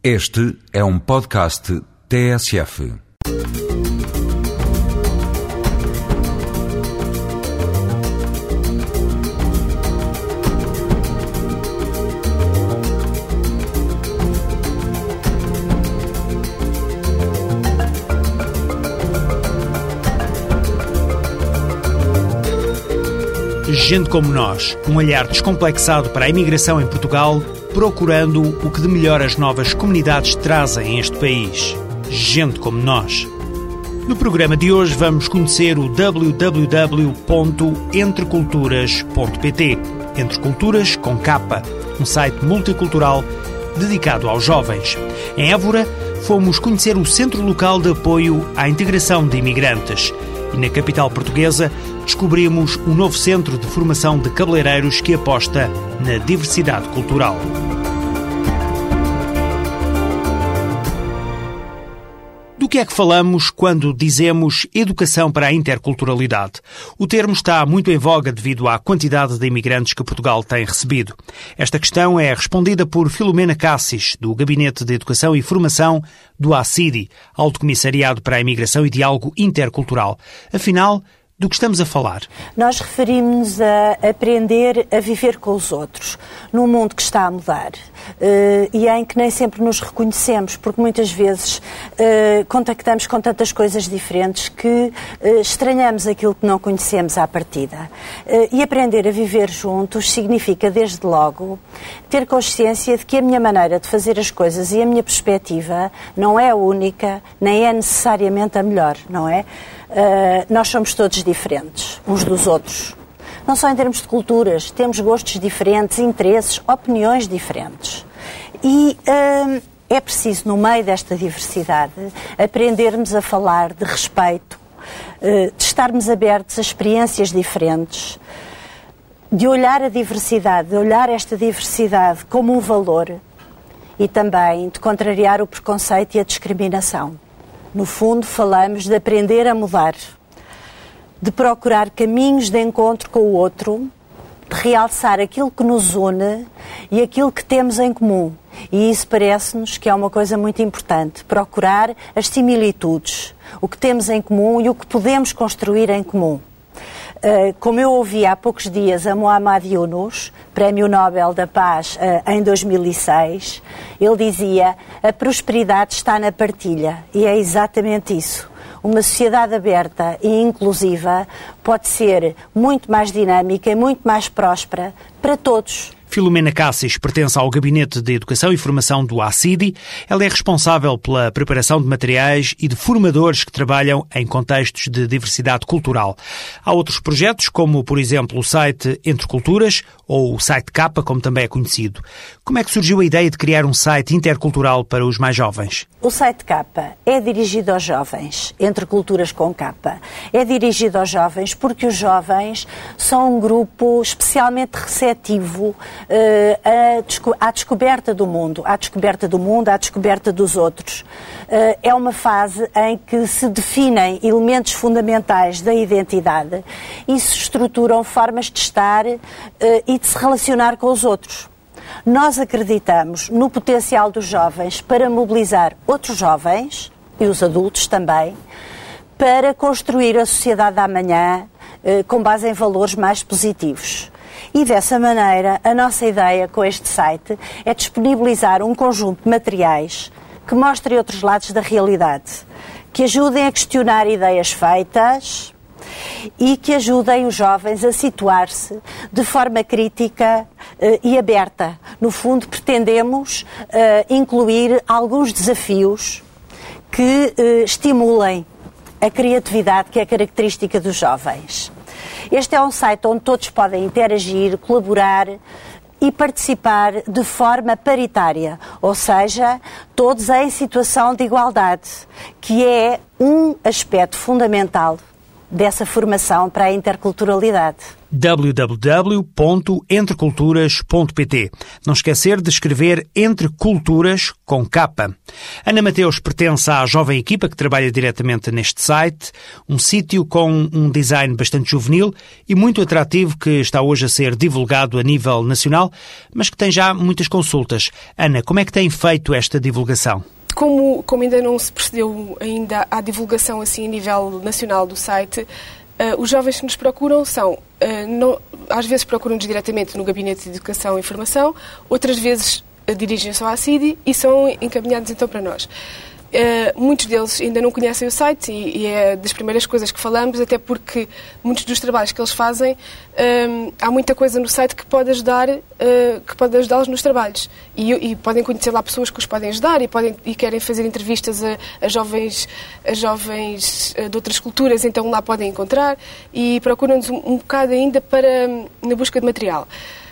Este é um podcast TSF. Gente como nós, um olhar descomplexado para a imigração em Portugal, procurando o que de melhor as novas comunidades trazem a este país. Gente como nós. No programa de hoje vamos conhecer o www.entreculturas.pt Entre Culturas com capa, um site multicultural dedicado aos jovens. Em Évora, fomos conhecer o Centro Local de Apoio à Integração de Imigrantes. E na capital portuguesa, descobrimos um novo centro de formação de cabeleireiros que aposta na diversidade cultural. Do que é que falamos quando dizemos educação para a interculturalidade? O termo está muito em voga devido à quantidade de imigrantes que Portugal tem recebido. Esta questão é respondida por Filomena Cassis, do Gabinete de Educação e Formação do ACIDI, Alto Comissariado para a Imigração e Diálogo Intercultural. Afinal, do que estamos a falar? Nós referimos-nos a aprender a viver com os outros, num mundo que está a mudar uh, e em que nem sempre nos reconhecemos, porque muitas vezes uh, contactamos com tantas coisas diferentes que uh, estranhamos aquilo que não conhecemos à partida. e aprender a viver juntos significa, desde logo, ter consciência de que a minha maneira de fazer as coisas e a minha perspectiva não é a única, nem é necessariamente a melhor, não é? Uh, nós somos todos diferentes uns dos outros. Não só em termos de culturas, temos gostos diferentes, interesses, opiniões diferentes. E uh, é preciso, no meio desta diversidade, aprendermos a falar de respeito, uh, de estarmos abertos a experiências diferentes, de olhar a diversidade, de olhar esta diversidade como um valor e também de contrariar o preconceito e a discriminação. No fundo, falamos de aprender a mudar, de procurar caminhos de encontro com o outro, de realçar aquilo que nos une e aquilo que temos em comum. E isso parece-nos que é uma coisa muito importante. Procurar as similitudes, o que temos em comum e o que podemos construir em comum. Uh, como eu ouvi há poucos dias a Muhammad Yunus, Prémio Nobel da Paz uh, em 2006, ele dizia: a prosperidade está na partilha. E é exatamente isso. Uma sociedade aberta e inclusiva pode ser muito mais dinâmica e muito mais próspera para todos. Filomena Cassis pertence ao Gabinete de Educação e Formação do ACIDI. Ela é responsável pela preparação de materiais e de formadores que trabalham em contextos de diversidade cultural. Há outros projetos, como, por exemplo, o site Entre Culturas, ou o site Capa, como também é conhecido. Como é que surgiu a ideia de criar um site intercultural para os mais jovens? O site Capa é dirigido aos jovens, Entre Culturas com Capa. É dirigido aos jovens porque os jovens são um grupo especialmente receptivo uh, à descoberta do mundo, à descoberta do mundo, à descoberta dos outros. Uh, é uma fase em que se definem elementos fundamentais da identidade e se estruturam formas de estar uh, e de se relacionar com os outros. Nós acreditamos no potencial dos jovens para mobilizar outros jovens e os adultos também para construir a sociedade da amanhã com base em valores mais positivos. E dessa maneira, a nossa ideia com este site é disponibilizar um conjunto de materiais que mostrem outros lados da realidade, que ajudem a questionar ideias feitas e que ajudem os jovens a situar-se de forma crítica uh, e aberta. No fundo, pretendemos uh, incluir alguns desafios que uh, estimulem a criatividade que é característica dos jovens. Este é um site onde todos podem interagir, colaborar e participar de forma paritária, ou seja, todos em situação de igualdade, que é um aspecto fundamental dessa formação para a interculturalidade www.entreculturas.pt. Não esquecer de escrever Entre Culturas com capa. Ana Mateus pertence à jovem equipa que trabalha diretamente neste site, um sítio com um design bastante juvenil e muito atrativo que está hoje a ser divulgado a nível nacional, mas que tem já muitas consultas. Ana, como é que tem feito esta divulgação? Como, como ainda não se procedeu ainda à divulgação assim a nível nacional do site, Uh, os jovens que nos procuram são, uh, não, às vezes procuram-nos diretamente no Gabinete de Educação e Informação, outras vezes uh, dirigem-se ao ACIDI e são encaminhados então para nós. Uh, muitos deles ainda não conhecem o site e, e, é das primeiras coisas que falamos, até porque muitos dos trabalhos que eles fazem, uh, há muita coisa no site que pode ajudar, uh, que pode ajudá-los nos trabalhos. E, e, podem conhecer lá pessoas que os podem ajudar e, podem, e querem fazer entrevistas a, a jovens, a jovens de outras culturas, então lá podem encontrar e procuram-nos um, um bocado ainda para, na busca de material.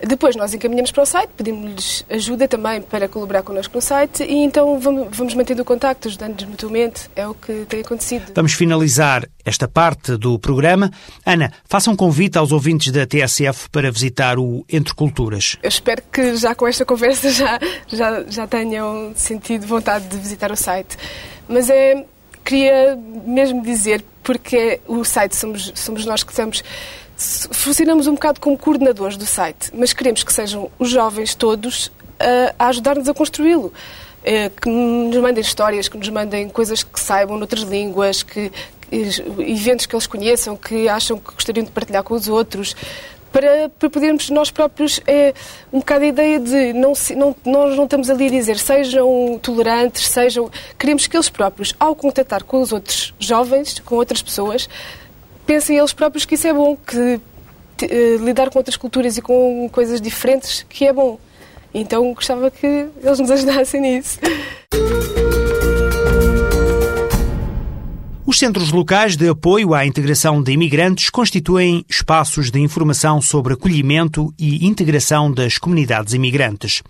Depois nós encaminhamos para o site, pedimos-lhes ajuda também para colaborar connosco no site e então vamos, vamos mantendo o contacto, ajudando-nos mutuamente. É o que tem acontecido. Vamos finalizar esta parte do programa. Ana, faça um convite aos ouvintes da TSF para visitar o Entre Culturas. Eu espero que já com esta conversa já, já, já tenham sentido vontade de visitar o site. Mas é, queria mesmo dizer, porque o site somos, somos nós que estamos funcionamos um bocado como coordenadores do site, mas queremos que sejam os jovens todos a, a ajudar-nos a construí-lo. Eh, que nos mandem histórias, que nos mandem coisas que saibam noutras línguas, que, eventos que eles conheçam, que acham que gostariam de partilhar com os outros, para, para podermos nós próprios, é um bocado a ideia de não, não, nós não estamos ali a dizer sejam tolerantes, sejam. Queremos que eles próprios, ao contatar com os outros jovens, com outras pessoas, pensem eles próprios que isso é bom, que uh, lidar com outras culturas e com coisas diferentes, que é bom. Então gostava que eles nos ajudassem nisso. Os centros locais de apoio à integração de imigrantes constituem espaços de informação sobre acolhimento e integração das comunidades imigrantes.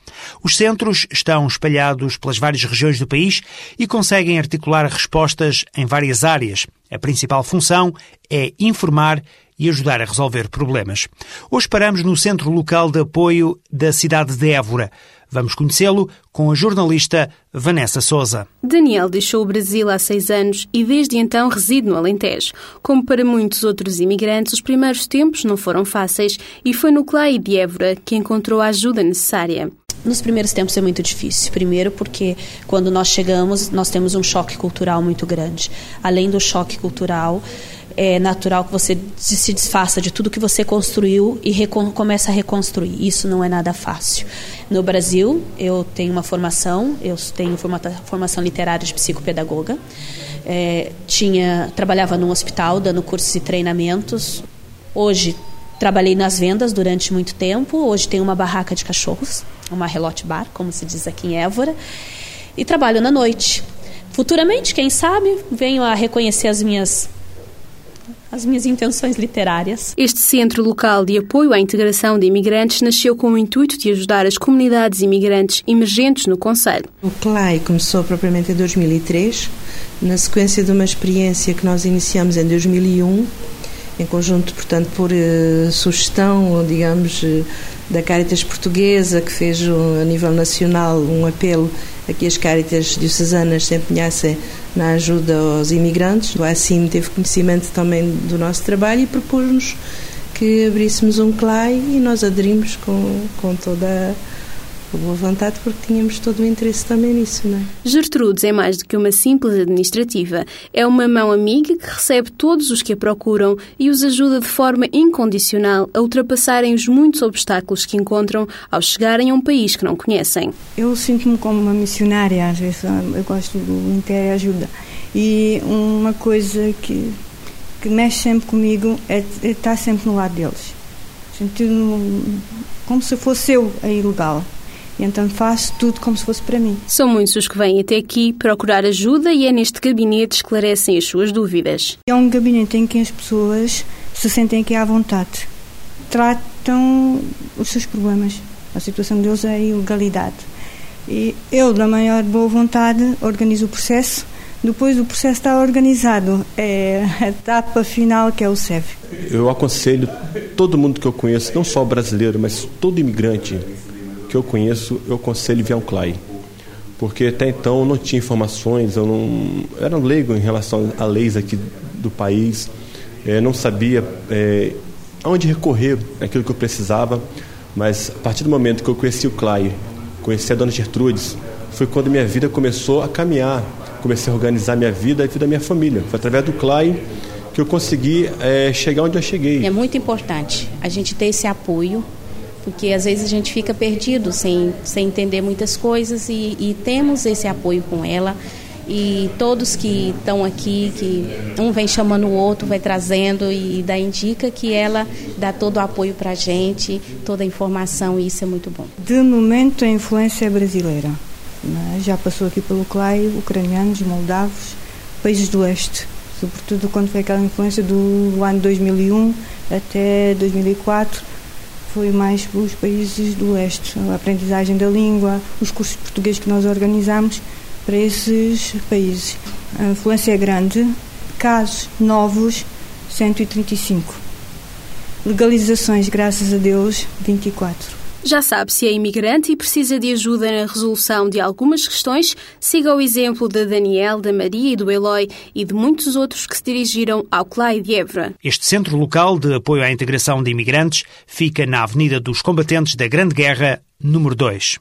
Os centros estão espalhados pelas várias regiões do país e conseguem articular respostas em várias áreas. A principal função é informar e ajudar a resolver problemas. Hoje paramos no Centro Local de Apoio da cidade de Évora. Vamos conhecê-lo com a jornalista Vanessa Souza. Daniel deixou o Brasil há seis anos e desde então reside no Alentejo. Como para muitos outros imigrantes, os primeiros tempos não foram fáceis e foi no CLAI de Évora que encontrou a ajuda necessária. Nos primeiros tempos é muito difícil. Primeiro, porque quando nós chegamos, nós temos um choque cultural muito grande. Além do choque cultural, é natural que você se desfaça de tudo que você construiu e comece a reconstruir. Isso não é nada fácil. No Brasil, eu tenho uma formação, eu tenho formação literária de psicopedagoga. É, tinha trabalhava num hospital dando cursos e treinamentos. Hoje trabalhei nas vendas durante muito tempo. Hoje tenho uma barraca de cachorros, uma relote bar, como se diz aqui em Évora, e trabalho na noite. Futuramente, quem sabe, venho a reconhecer as minhas as minhas intenções literárias. Este Centro Local de Apoio à Integração de Imigrantes nasceu com o intuito de ajudar as comunidades imigrantes emergentes no Conselho. O CLAI começou propriamente em 2003, na sequência de uma experiência que nós iniciamos em 2001, em conjunto, portanto, por uh, sugestão, digamos, uh, da Caritas Portuguesa, que fez uh, a nível nacional um apelo a que as Caritas diocesanas se empenhassem na ajuda aos imigrantes. O ACIM teve conhecimento também do nosso trabalho e propôs-nos que abríssemos um CLAI e nós aderimos com, com toda a boa vontade porque tínhamos todo o interesse também nisso, não é? Gertrudes é mais do que uma simples administrativa. É uma mão amiga que recebe todos os que a procuram e os ajuda de forma incondicional a ultrapassarem os muitos obstáculos que encontram ao chegarem a um país que não conhecem. Eu sinto-me como uma missionária, às vezes eu gosto do Inter ajuda. E uma coisa que, que mexe sempre comigo é, é estar sempre no lado deles. Sentindo como se fosse eu a ilegal. E então faço tudo como se fosse para mim. São muitos os que vêm até aqui procurar ajuda e é neste gabinete que esclarecem as suas dúvidas. É um gabinete em que as pessoas se sentem aqui à vontade. Tratam os seus problemas. A situação deles é a ilegalidade. E eu, da maior boa vontade, organizo o processo depois o processo está organizado. É a etapa final que é o SEV. Eu aconselho todo mundo que eu conheço, não só brasileiro, mas todo imigrante que eu conheço, eu aconselho via o CLAI. Porque até então eu não tinha informações, eu não eu era leigo em relação a leis aqui do país, é, não sabia é, aonde recorrer aquilo que eu precisava, mas a partir do momento que eu conheci o CLAI, conheci a dona Gertrudes, foi quando minha vida começou a caminhar, comecei a organizar minha vida e a vida da minha família. Foi através do CLAI que eu consegui é, chegar onde eu cheguei. É muito importante a gente ter esse apoio, porque às vezes a gente fica perdido sem, sem entender muitas coisas e, e temos esse apoio com ela e todos que estão aqui, que um vem chamando o outro, vai trazendo e dá indica que ela dá todo o apoio para a gente, toda a informação e isso é muito bom. De momento a influência é brasileira. Né? Já passou aqui pelo CLAI, ucranianos, moldavos, países do Oeste, sobretudo quando foi aquela influência do ano 2001 até 2004, foi mais os países do Oeste, a aprendizagem da língua, os cursos de português que nós organizamos para esses países. A influência é grande, casos novos, 135. Legalizações, graças a Deus, 24. Já sabe se é imigrante e precisa de ajuda na resolução de algumas questões, siga o exemplo da Daniel, da Maria e do Eloy e de muitos outros que se dirigiram ao CLAI de Évora. Este Centro Local de Apoio à Integração de Imigrantes fica na Avenida dos Combatentes da Grande Guerra, número 2.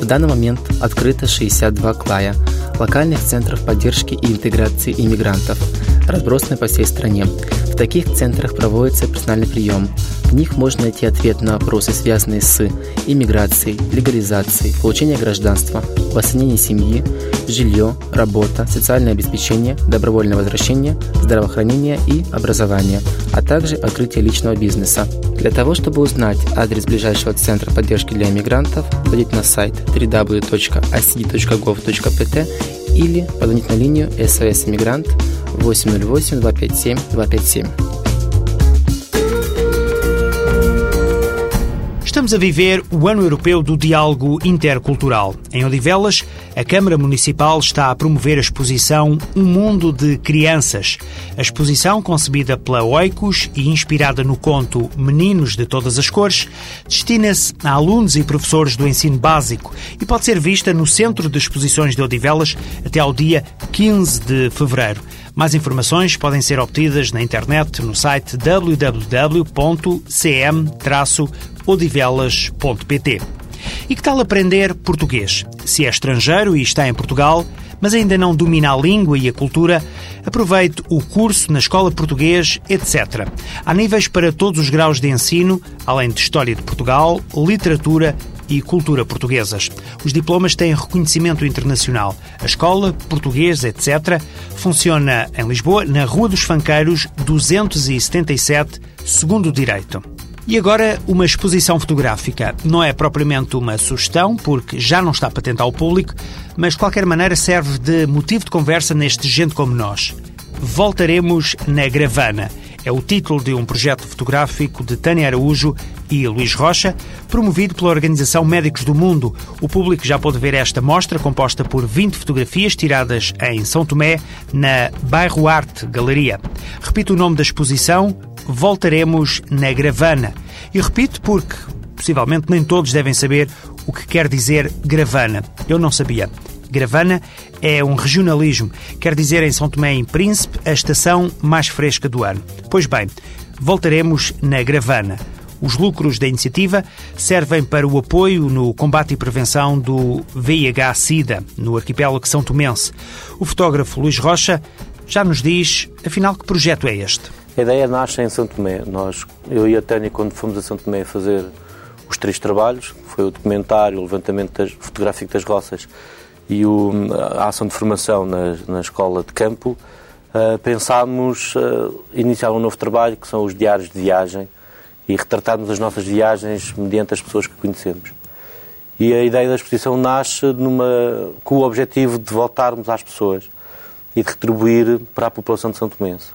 В данный момент открыто 62 клая, локальных центров поддержки и интеграции иммигрантов – Разбросаны по всей стране. В таких центрах проводится персональный прием. В них можно найти ответ на вопросы, связанные с иммиграцией, легализацией, получением гражданства, восстановлением семьи, жилье, работа, социальное обеспечение, добровольное возвращение, здравоохранение и образование, а также открытие личного бизнеса. Для того, чтобы узнать адрес ближайшего центра поддержки для иммигрантов, зайдите на сайт www.icd.gov.pt или позвонить на линию SOS Иммигрант 808 257 257. Estamos a viver o Ano Europeu do Diálogo Intercultural. Em Odivelas, a Câmara Municipal está a promover a exposição Um Mundo de Crianças. A exposição, concebida pela Oikos e inspirada no conto Meninos de Todas as Cores, destina-se a alunos e professores do ensino básico e pode ser vista no Centro de Exposições de Odivelas até ao dia 15 de fevereiro. Mais informações podem ser obtidas na internet no site www.cm-odivelas.pt. E que tal aprender português? Se é estrangeiro e está em Portugal, mas ainda não domina a língua e a cultura, aproveite o curso na Escola Português, etc. Há níveis para todos os graus de ensino, além de História de Portugal, Literatura e Cultura Portuguesas. Os diplomas têm reconhecimento internacional. A Escola Português, etc., funciona em Lisboa, na Rua dos Fanqueiros, 277, segundo direito. E agora, uma exposição fotográfica. Não é propriamente uma sugestão, porque já não está patente ao público, mas de qualquer maneira serve de motivo de conversa neste Gente Como Nós. Voltaremos na Gravana. É o título de um projeto fotográfico de Tânia Araújo e Luís Rocha, promovido pela Organização Médicos do Mundo. O público já pôde ver esta mostra, composta por 20 fotografias tiradas em São Tomé, na Bairro Arte Galeria. Repito o nome da exposição, Voltaremos na Gravana. E repito porque, possivelmente, nem todos devem saber o que quer dizer Gravana. Eu não sabia. Gravana é um regionalismo, quer dizer em São Tomé e Príncipe a estação mais fresca do ano. Pois bem, voltaremos na Gravana. Os lucros da iniciativa servem para o apoio no combate e prevenção do VIH-Sida no arquipélago São Tomense. O fotógrafo Luís Rocha já nos diz, afinal, que projeto é este? A ideia nasce em São Tomé. Nós, eu e a Tânia, quando fomos a São Tomé fazer os três trabalhos, foi o documentário, o levantamento das, fotográfico das roças e o, a ação de formação na, na escola de campo, uh, pensámos uh, iniciar um novo trabalho, que são os diários de viagem, e retratarmos as nossas viagens mediante as pessoas que conhecemos. E a ideia da exposição nasce numa, com o objetivo de voltarmos às pessoas e de retribuir para a população de São Tomense.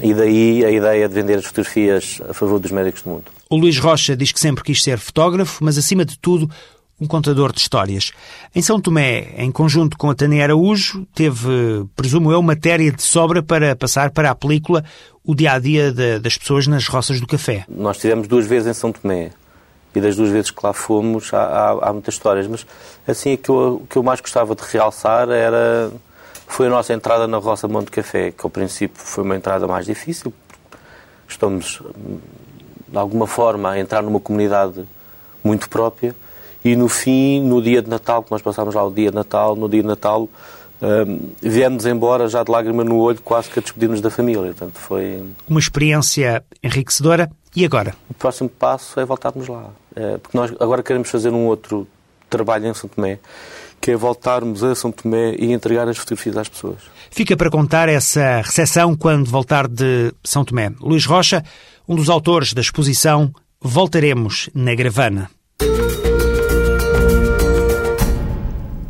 E daí a ideia de vender as fotografias a favor dos médicos do mundo. O Luís Rocha diz que sempre quis ser fotógrafo, mas acima de tudo um contador de histórias. Em São Tomé, em conjunto com a Tânia Araújo, teve, presumo eu, matéria de sobra para passar para a película o dia-a-dia -dia das pessoas nas roças do café. Nós tivemos duas vezes em São Tomé e das duas vezes que lá fomos há, há, há muitas histórias, mas assim o que, eu, que eu mais gostava de realçar era foi a nossa entrada na Roça Monte Café, que ao princípio foi uma entrada mais difícil. Estamos, de alguma forma, a entrar numa comunidade muito própria e no fim, no dia de Natal, que nós passámos lá o dia de Natal, no dia de Natal um, viemos embora já de lágrima no olho, quase que a despedirmos da família. Portanto, foi... Uma experiência enriquecedora. E agora? O próximo passo é voltarmos lá. É, porque nós agora queremos fazer um outro trabalho em São Tomé, que é voltarmos a São Tomé e entregar as fotografias às pessoas. Fica para contar essa recepção quando voltar de São Tomé. Luís Rocha, um dos autores da exposição Voltaremos na Gravana.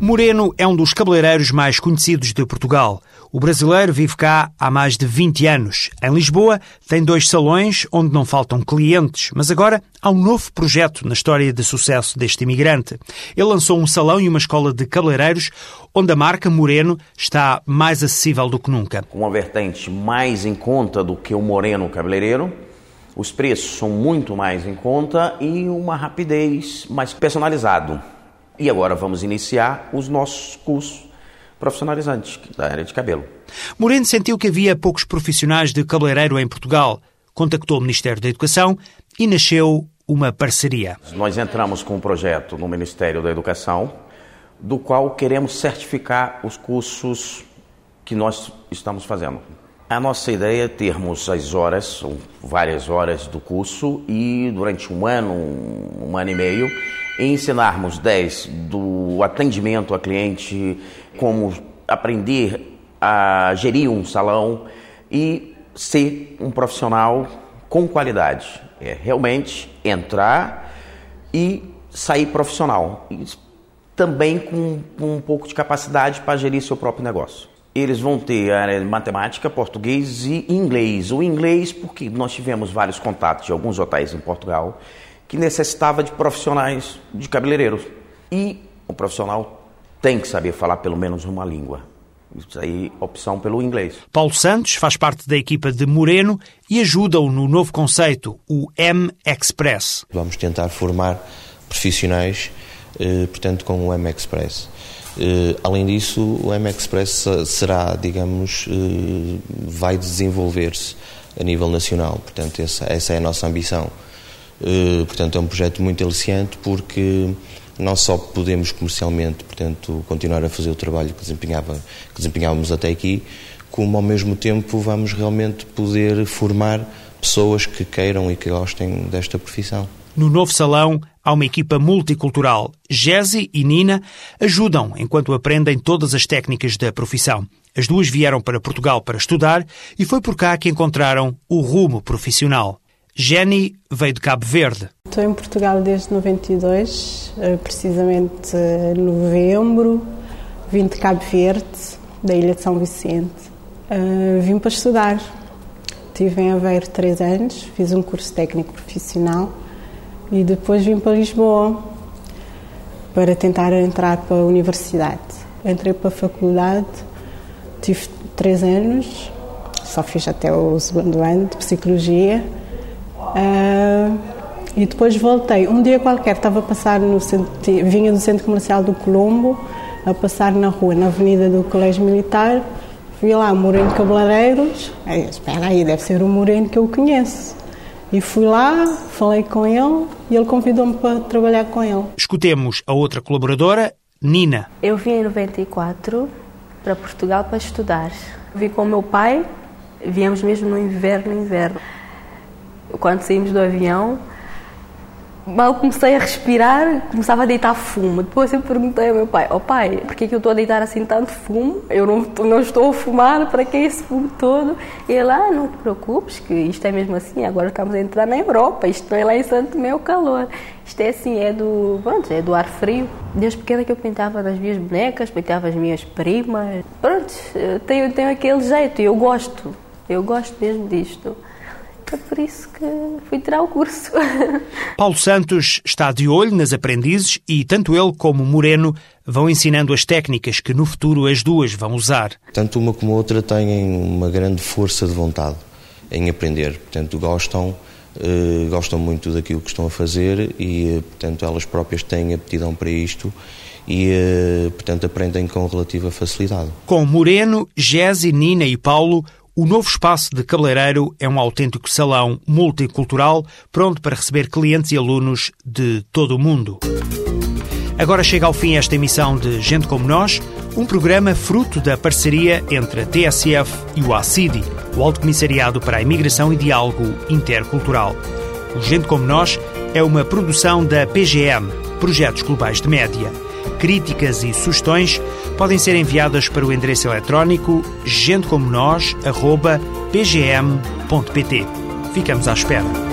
Moreno é um dos cabeleireiros mais conhecidos de Portugal. O brasileiro vive cá há mais de 20 anos. Em Lisboa tem dois salões onde não faltam clientes, mas agora há um novo projeto na história de sucesso deste imigrante. Ele lançou um salão e uma escola de cabeleireiros onde a marca Moreno está mais acessível do que nunca. Uma vertente mais em conta do que o Moreno cabeleireiro, os preços são muito mais em conta e uma rapidez mais personalizado. E agora vamos iniciar os nossos cursos profissionalizantes da área de cabelo. Moreno sentiu que havia poucos profissionais de cabeleireiro em Portugal. Contactou o Ministério da Educação e nasceu uma parceria. Nós entramos com um projeto no Ministério da Educação, do qual queremos certificar os cursos que nós estamos fazendo. A nossa ideia é termos as horas, várias horas do curso, e durante um ano, um ano e meio, ensinarmos 10 do atendimento a cliente, como aprender a gerir um salão e ser um profissional com qualidade. É realmente entrar e sair profissional. E também com, com um pouco de capacidade para gerir seu próprio negócio. Eles vão ter a área de matemática, português e inglês. O inglês, porque nós tivemos vários contatos de alguns hotéis em Portugal que necessitava de profissionais de cabeleireiros. E o profissional tem que saber falar pelo menos uma língua. Isso aí, opção pelo inglês. Paulo Santos faz parte da equipa de Moreno e ajuda-o no novo conceito, o M-Express. Vamos tentar formar profissionais, eh, portanto, com o M-Express. Eh, além disso, o M-Express será, digamos, eh, vai desenvolver-se a nível nacional. Portanto, essa, essa é a nossa ambição. Eh, portanto, é um projeto muito aliciante porque não só podemos comercialmente, portanto, continuar a fazer o trabalho que, desempenhava, que desempenhávamos até aqui, como ao mesmo tempo vamos realmente poder formar pessoas que queiram e que gostem desta profissão. No novo salão há uma equipa multicultural. Jesse e Nina ajudam enquanto aprendem todas as técnicas da profissão. As duas vieram para Portugal para estudar e foi por cá que encontraram o rumo profissional. Jenny veio de Cabo Verde. Estou em Portugal desde 92, eh, precisamente em novembro. Vim de Cabo Verde, da Ilha de São Vicente. Eh, vim para estudar. Estive em Aveiro três anos, fiz um curso técnico profissional e depois vim para Lisboa para tentar entrar para a universidade. Entrei para a faculdade, tive três anos, só fiz até o segundo ano de psicologia Uh, e depois voltei. Um dia qualquer estava a passar no centro, vinha do centro comercial do Colombo, a passar na rua, na avenida do Colégio Militar, vi lá Moreno Cabeleireiros, aí, espera aí, deve ser o Moreno que eu conheço. E fui lá, falei com ele e ele convidou-me para trabalhar com ele. Escutemos a outra colaboradora, Nina. Eu vim em 94 para Portugal para estudar. Vim com o meu pai, viemos mesmo no inverno, inverno quando saímos do avião, mal comecei a respirar, começava a deitar fumo. Depois eu perguntei ao meu pai: Ó oh, pai, por que, que eu estou a deitar assim tanto fumo? Eu não, não estou a fumar, para que esse fumo todo? E ele: Ah, não te preocupes, que isto é mesmo assim. Agora estamos a entrar na Europa, isto é lá em Santo Tomé o calor. Isto é assim, é do, pronto, é do ar frio. Desde pequena que eu pintava das minhas bonecas, pintava as minhas primas. Pronto, tenho, tenho aquele jeito e eu gosto. Eu gosto mesmo disto. É por isso que fui tirar o curso. Paulo Santos está de olho nas aprendizes e tanto ele como Moreno vão ensinando as técnicas que no futuro as duas vão usar. Tanto uma como a outra têm uma grande força de vontade em aprender, portanto gostam eh, gostam muito daquilo que estão a fazer e, eh, portanto, elas próprias têm aptidão para isto e, eh, portanto, aprendem com relativa facilidade. Com Moreno, Gese, Nina e Paulo, o novo espaço de cabeleireiro é um autêntico salão multicultural pronto para receber clientes e alunos de todo o mundo. Agora chega ao fim esta emissão de Gente Como Nós, um programa fruto da parceria entre a TSF e o ACIDI, o Alto Comissariado para a Imigração e Diálogo Intercultural. O Gente Como Nós é uma produção da PGM, Projetos Globais de Média. Críticas e sugestões podem ser enviadas para o endereço eletrónico gentecomonos.pgm.pt. Ficamos à espera.